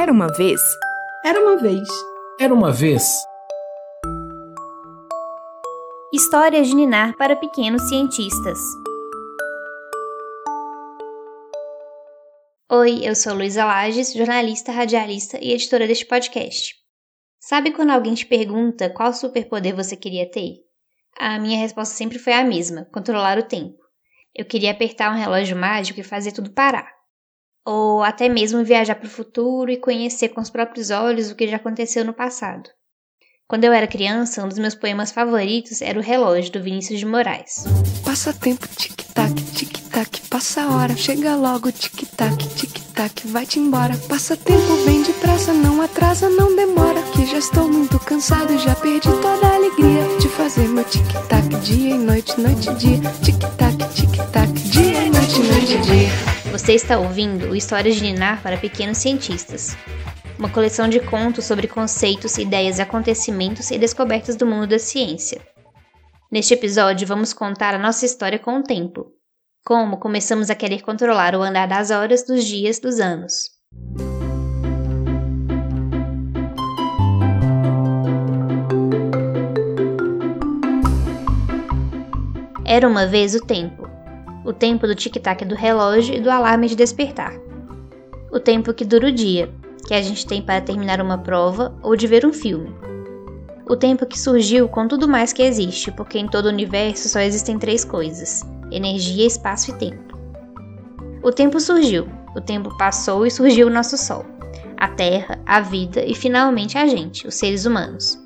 Era uma vez. Era uma vez. Era uma vez. Histórias de Ninar para pequenos cientistas. Oi, eu sou Luísa Lages, jornalista, radialista e editora deste podcast. Sabe quando alguém te pergunta qual superpoder você queria ter? A minha resposta sempre foi a mesma: controlar o tempo. Eu queria apertar um relógio mágico e fazer tudo parar. Ou até mesmo viajar para o futuro e conhecer com os próprios olhos o que já aconteceu no passado. Quando eu era criança, um dos meus poemas favoritos era O Relógio, do Vinícius de Moraes. Passa tempo, tic-tac, tic-tac, passa a hora, chega logo, tic-tac, tic-tac, vai-te embora. Passa tempo, vem depressa, não atrasa, não demora, que já estou muito cansado, já perdi toda a alegria de fazer meu tic-tac, dia e noite, noite e dia, tic-tac, tic-tac, dia e noite, noite e dia. Você está ouvindo o Histórias de Ninar para Pequenos Cientistas, uma coleção de contos sobre conceitos, ideias, acontecimentos e descobertas do mundo da ciência. Neste episódio, vamos contar a nossa história com o tempo. Como começamos a querer controlar o andar das horas, dos dias, dos anos. Era uma vez o tempo. O tempo do tic-tac do relógio e do alarme de despertar. O tempo que dura o dia, que a gente tem para terminar uma prova ou de ver um filme. O tempo que surgiu com tudo mais que existe, porque em todo o universo só existem três coisas: energia, espaço e tempo. O tempo surgiu, o tempo passou e surgiu o nosso Sol, a Terra, a vida e finalmente a gente, os seres humanos.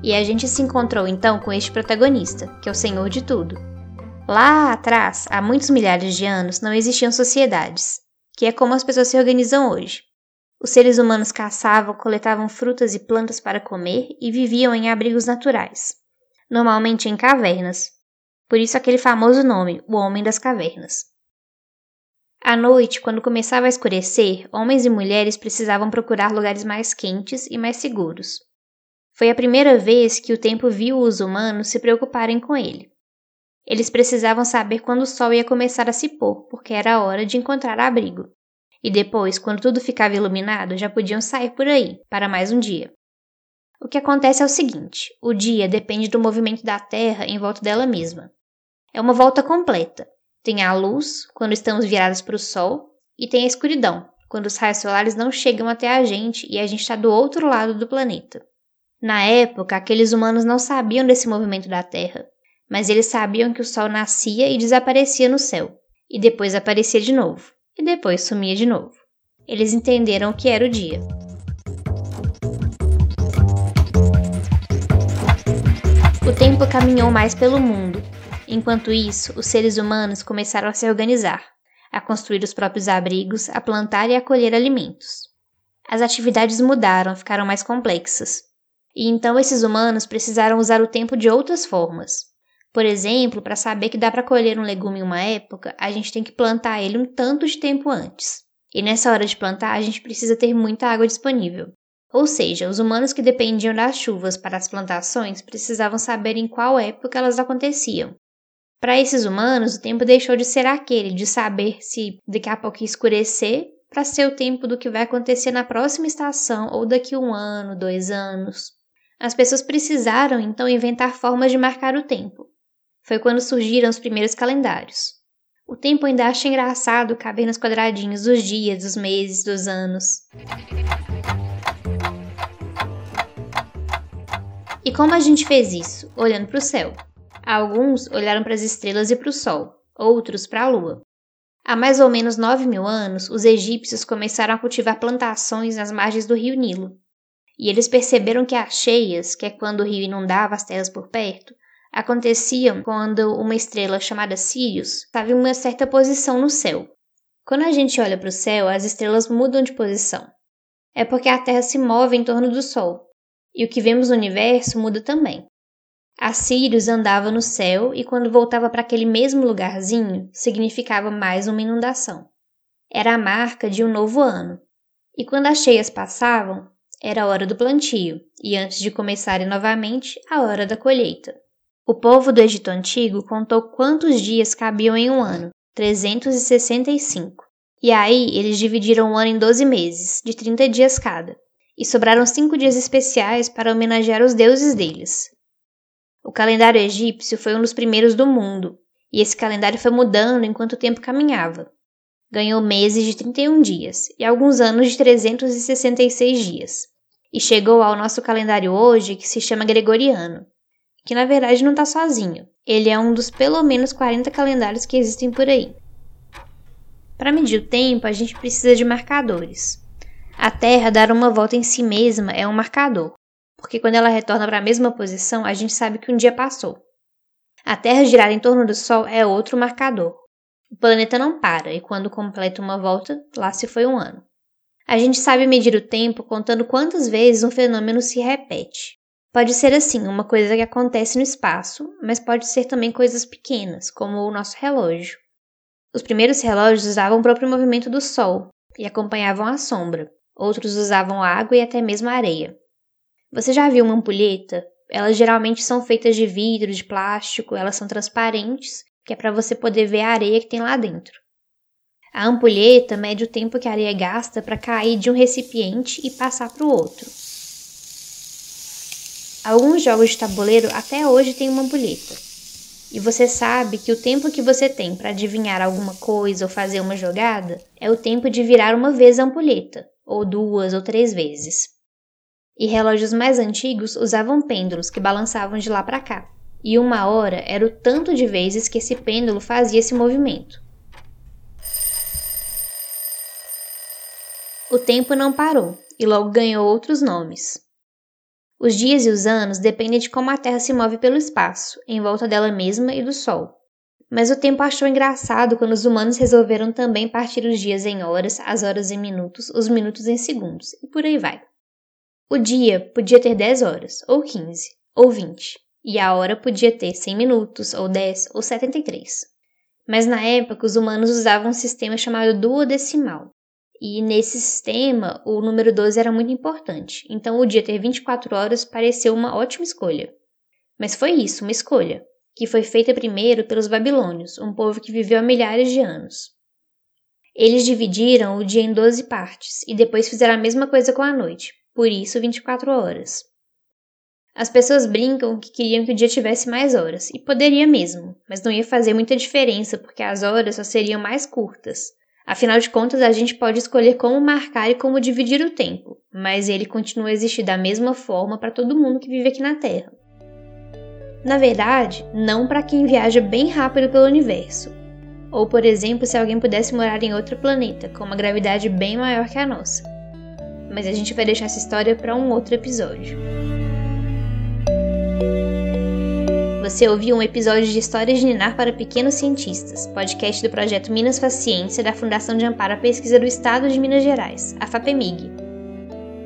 E a gente se encontrou então com este protagonista, que é o Senhor de tudo. Lá atrás, há muitos milhares de anos, não existiam sociedades, que é como as pessoas se organizam hoje. Os seres humanos caçavam, coletavam frutas e plantas para comer e viviam em abrigos naturais, normalmente em cavernas. Por isso aquele famoso nome, o Homem das Cavernas. À noite, quando começava a escurecer, homens e mulheres precisavam procurar lugares mais quentes e mais seguros. Foi a primeira vez que o tempo viu os humanos se preocuparem com ele. Eles precisavam saber quando o sol ia começar a se pôr, porque era a hora de encontrar abrigo. E depois, quando tudo ficava iluminado, já podiam sair por aí, para mais um dia. O que acontece é o seguinte: o dia depende do movimento da Terra em volta dela mesma. É uma volta completa. Tem a luz, quando estamos virados para o Sol, e tem a escuridão, quando os raios solares não chegam até a gente e a gente está do outro lado do planeta. Na época, aqueles humanos não sabiam desse movimento da Terra, mas eles sabiam que o Sol nascia e desaparecia no céu, e depois aparecia de novo e depois sumia de novo. Eles entenderam que era o dia. O tempo caminhou mais pelo mundo. Enquanto isso, os seres humanos começaram a se organizar, a construir os próprios abrigos, a plantar e a colher alimentos. As atividades mudaram, ficaram mais complexas. E então esses humanos precisaram usar o tempo de outras formas. Por exemplo, para saber que dá para colher um legume em uma época, a gente tem que plantar ele um tanto de tempo antes. E nessa hora de plantar, a gente precisa ter muita água disponível. Ou seja, os humanos que dependiam das chuvas para as plantações precisavam saber em qual época elas aconteciam. Para esses humanos, o tempo deixou de ser aquele de saber se daqui a pouco escurecer para ser o tempo do que vai acontecer na próxima estação ou daqui um ano, dois anos. As pessoas precisaram então inventar formas de marcar o tempo foi quando surgiram os primeiros calendários. O tempo ainda acha engraçado caber nos quadradinhos dos dias, dos meses, dos anos. E como a gente fez isso? Olhando para o céu. Alguns olharam para as estrelas e para o sol, outros para a lua. Há mais ou menos 9 mil anos, os egípcios começaram a cultivar plantações nas margens do rio Nilo. E eles perceberam que as cheias, que é quando o rio inundava as terras por perto, aconteciam quando uma estrela chamada Sirius estava em uma certa posição no céu. Quando a gente olha para o céu, as estrelas mudam de posição. É porque a Terra se move em torno do Sol, e o que vemos no universo muda também. A Sirius andava no céu e quando voltava para aquele mesmo lugarzinho, significava mais uma inundação. Era a marca de um novo ano. E quando as cheias passavam, era a hora do plantio, e antes de começarem novamente, a hora da colheita. O povo do Egito Antigo contou quantos dias cabiam em um ano, 365, E aí eles dividiram o ano em 12 meses, de 30 dias cada, e sobraram cinco dias especiais para homenagear os deuses deles. O calendário egípcio foi um dos primeiros do mundo, e esse calendário foi mudando enquanto o tempo caminhava. Ganhou meses de 31 dias e alguns anos de 366 dias, e chegou ao nosso calendário hoje que se chama Gregoriano, que na verdade não está sozinho, ele é um dos pelo menos 40 calendários que existem por aí. Para medir o tempo, a gente precisa de marcadores. A Terra dar uma volta em si mesma é um marcador, porque quando ela retorna para a mesma posição, a gente sabe que um dia passou. A Terra girar em torno do Sol é outro marcador. O planeta não para e quando completa uma volta, lá se foi um ano. A gente sabe medir o tempo contando quantas vezes um fenômeno se repete. Pode ser assim, uma coisa que acontece no espaço, mas pode ser também coisas pequenas, como o nosso relógio. Os primeiros relógios usavam o próprio movimento do Sol e acompanhavam a sombra. Outros usavam água e até mesmo areia. Você já viu uma ampulheta? Elas geralmente são feitas de vidro, de plástico, elas são transparentes, que é para você poder ver a areia que tem lá dentro. A ampulheta mede o tempo que a areia gasta para cair de um recipiente e passar para o outro. Alguns jogos de tabuleiro até hoje têm uma ampulheta. E você sabe que o tempo que você tem para adivinhar alguma coisa ou fazer uma jogada é o tempo de virar uma vez a ampulheta, ou duas ou três vezes e relógios mais antigos usavam pêndulos que balançavam de lá para cá, e uma hora era o tanto de vezes que esse pêndulo fazia esse movimento. O tempo não parou e logo ganhou outros nomes. Os dias e os anos dependem de como a Terra se move pelo espaço, em volta dela mesma e do Sol. Mas o tempo achou engraçado quando os humanos resolveram também partir os dias em horas, as horas em minutos, os minutos em segundos, e por aí vai. O dia podia ter 10 horas, ou 15, ou 20, e a hora podia ter 100 minutos, ou 10, ou 73. Mas na época os humanos usavam um sistema chamado duodecimal. E nesse sistema, o número 12 era muito importante, então o dia ter 24 horas pareceu uma ótima escolha. Mas foi isso, uma escolha, que foi feita primeiro pelos babilônios, um povo que viveu há milhares de anos. Eles dividiram o dia em 12 partes e depois fizeram a mesma coisa com a noite, por isso 24 horas. As pessoas brincam que queriam que o dia tivesse mais horas, e poderia mesmo, mas não ia fazer muita diferença porque as horas só seriam mais curtas. Afinal de contas, a gente pode escolher como marcar e como dividir o tempo, mas ele continua a existir da mesma forma para todo mundo que vive aqui na Terra. Na verdade, não para quem viaja bem rápido pelo universo. Ou, por exemplo, se alguém pudesse morar em outro planeta, com uma gravidade bem maior que a nossa mas a gente vai deixar essa história para um outro episódio. Você ouviu um episódio de Histórias de Ninar para Pequenos Cientistas, podcast do projeto Minas Faz Ciência da Fundação de Amparo à Pesquisa do Estado de Minas Gerais, a FAPEMIG.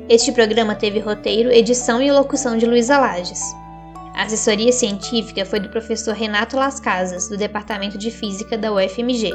Este programa teve roteiro, edição e locução de Luísa Lages. A assessoria científica foi do professor Renato Las Casas, do Departamento de Física da UFMG.